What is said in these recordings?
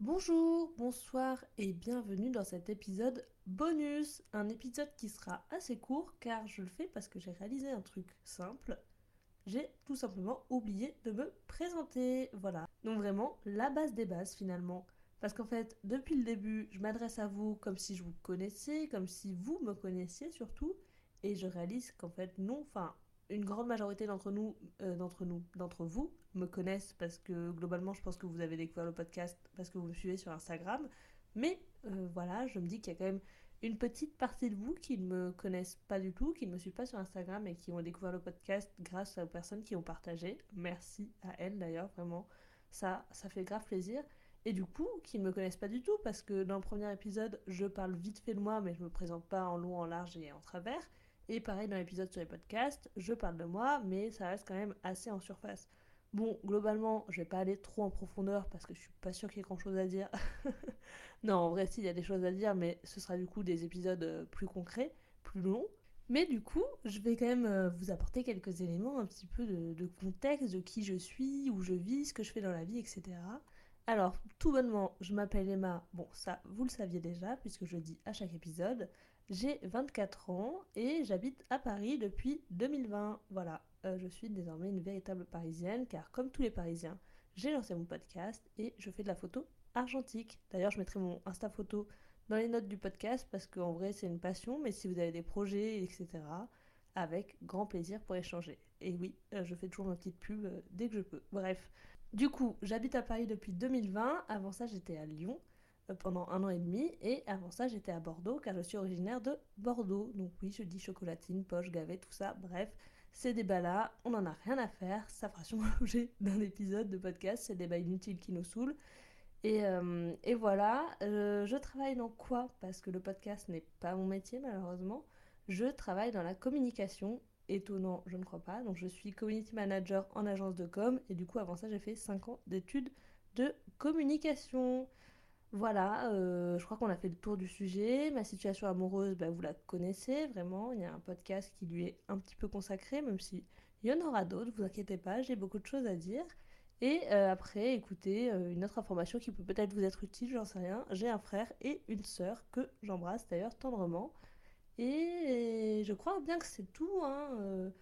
Bonjour, bonsoir et bienvenue dans cet épisode bonus. Un épisode qui sera assez court car je le fais parce que j'ai réalisé un truc simple. J'ai tout simplement oublié de me présenter. Voilà. Donc vraiment la base des bases finalement. Parce qu'en fait, depuis le début, je m'adresse à vous comme si je vous connaissais, comme si vous me connaissiez surtout. Et je réalise qu'en fait, non, enfin, une grande majorité d'entre nous, euh, d'entre nous, d'entre vous me connaissent parce que globalement, je pense que vous avez découvert le podcast parce que vous me suivez sur Instagram. Mais euh, voilà, je me dis qu'il y a quand même une petite partie de vous qui ne me connaissent pas du tout, qui ne me suivent pas sur Instagram et qui ont découvert le podcast grâce aux personnes qui ont partagé. Merci à elles d'ailleurs, vraiment. Ça, ça fait grave plaisir. Et du coup, qui ne me connaissent pas du tout parce que dans le premier épisode, je parle vite fait de moi, mais je me présente pas en long, en large et en travers. Et pareil dans l'épisode sur les podcasts, je parle de moi, mais ça reste quand même assez en surface. Bon, globalement, je vais pas aller trop en profondeur parce que je suis pas sûre qu'il y ait grand chose à dire. non, en vrai, si, il y a des choses à dire, mais ce sera du coup des épisodes euh, plus concrets, plus longs. Mais du coup, je vais quand même euh, vous apporter quelques éléments, un petit peu de, de, contexte, de qui je suis, où je vis, ce que je fais dans la vie, etc. Alors, tout bonnement, je m'appelle Emma. Bon, ça, vous le saviez déjà, puisque je le dis à chaque épisode. J'ai 24 ans et j'habite à Paris depuis 2020. Voilà, euh, je suis désormais une véritable parisienne car comme tous les parisiens, j'ai lancé mon podcast et je fais de la photo argentique. D'ailleurs, je mettrai mon Insta photo dans les notes du podcast parce qu'en vrai, c'est une passion, mais si vous avez des projets, etc., avec grand plaisir pour échanger. Et oui, euh, je fais toujours ma petite pub euh, dès que je peux. Bref. Du coup, j'habite à Paris depuis 2020. Avant ça, j'étais à Lyon. Euh, pendant un an et demi. Et avant ça, j'étais à Bordeaux car je suis originaire de Bordeaux. Donc oui, je dis chocolatine, poche, gavet, tout ça. Bref, ces débats-là, on n'en a rien à faire. Ça fera sûrement l'objet d'un épisode de podcast. Des débats inutiles qui nous saoulent. Et, euh, voilà, euh, je travaille dans quoi? Parce que le podcast n'est pas mon métier malheureusement. Je travaille dans la communication. Étonnant, je ne crois pas. Donc je suis community manager en agence de com. Et du coup, avant ça, j'ai fait 5 ans d'études de communication. Voilà, euh, je crois qu'on a fait le tour du sujet. Ma situation amoureuse, bah, vous la connaissez vraiment. Il y a un podcast qui lui est un petit peu consacré, même si il y en aura d'autres, vous inquiétez pas, j'ai beaucoup de choses à dire. Et euh, après, écoutez, euh, une autre information qui peut peut-être vous être utile, j'en sais rien. J'ai un frère et une sœur que j'embrasse d'ailleurs tendrement. Et je crois bien que c'est tout. Hein,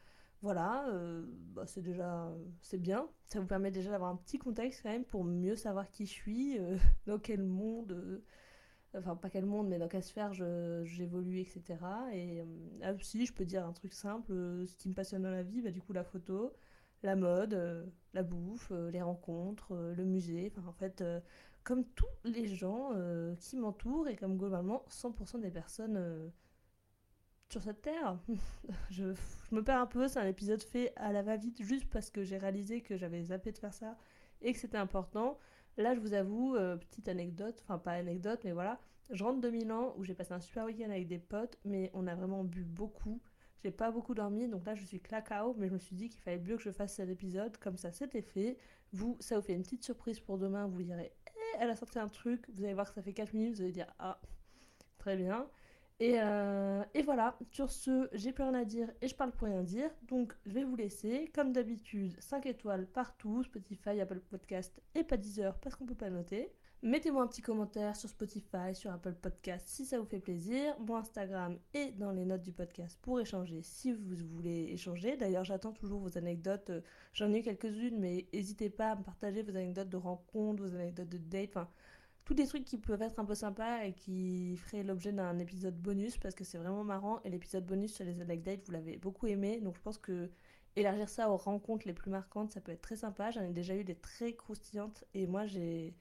voilà, euh, bah, c'est déjà c'est bien. Ça vous permet déjà d'avoir un petit contexte quand même pour mieux savoir qui je suis, euh, dans quel monde, euh, enfin pas quel monde, mais dans quelle sphère j'évolue, etc. Et ah, si je peux dire un truc simple, ce qui me passionne dans la vie, bah, du coup la photo, la mode, la bouffe, les rencontres, le musée, enfin en fait comme tous les gens qui m'entourent et comme globalement 100% des personnes sur cette terre. je, me perds un peu, c'est un épisode fait à la va-vite juste parce que j'ai réalisé que j'avais zappé de faire ça et que c'était important. Là, je vous avoue, euh, petite anecdote, enfin pas anecdote, mais voilà, je rentre de Milan où j'ai passé un super week-end avec des potes, mais on a vraiment bu beaucoup. J'ai pas beaucoup dormi, donc là je suis clacao, mais je me suis dit qu'il fallait mieux que je fasse cet épisode, comme ça c'était fait. Vous, ça vous fait une petite surprise pour demain, vous direz, eh, elle a sorti un truc, vous allez voir que ça fait 4 minutes, vous allez dire, ah, très bien. Et, euh, et, voilà, sur ce, j'ai plus rien à dire et je parle pour rien dire. Donc je vais vous laisser. Comme d'habitude, 5 étoiles partout, Spotify, Apple Podcast et pas Deezer parce qu'on peut pas noter. Mettez-moi un petit commentaire sur Spotify, sur Apple Podcast si ça vous fait plaisir. Mon Instagram est dans les notes du podcast pour échanger si vous voulez échanger. D'ailleurs, j'attends toujours vos anecdotes. J'en ai eu quelques-unes, mais n'hésitez pas à me partager vos anecdotes de rencontres, vos anecdotes de date. Enfin, tous des trucs qui peuvent être un peu sympas et qui feraient l'objet d'un épisode bonus parce que c'est vraiment marrant. Et l'épisode bonus sur les anecdotes, vous l'avez beaucoup aimé. Donc je pense que élargir ça aux rencontres les plus marquantes, ça peut être très sympa. J'en ai déjà eu des très croustillantes et moi j'ai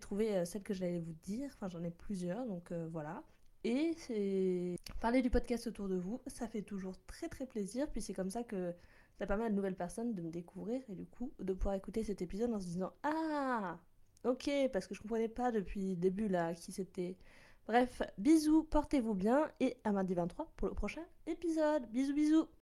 trouvé euh, celle que j'allais vous dire. Enfin, j'en ai plusieurs, donc euh, voilà. Et c'est parler du podcast autour de vous, ça fait toujours très très plaisir. Puis c'est comme ça que ça permet à de nouvelles personnes de me découvrir et du coup de pouvoir écouter cet épisode en se disant Ah Ok, parce que je comprenais pas depuis le début là qui c'était. Bref, bisous, portez-vous bien et à mardi 23 pour le prochain épisode. Bisous bisous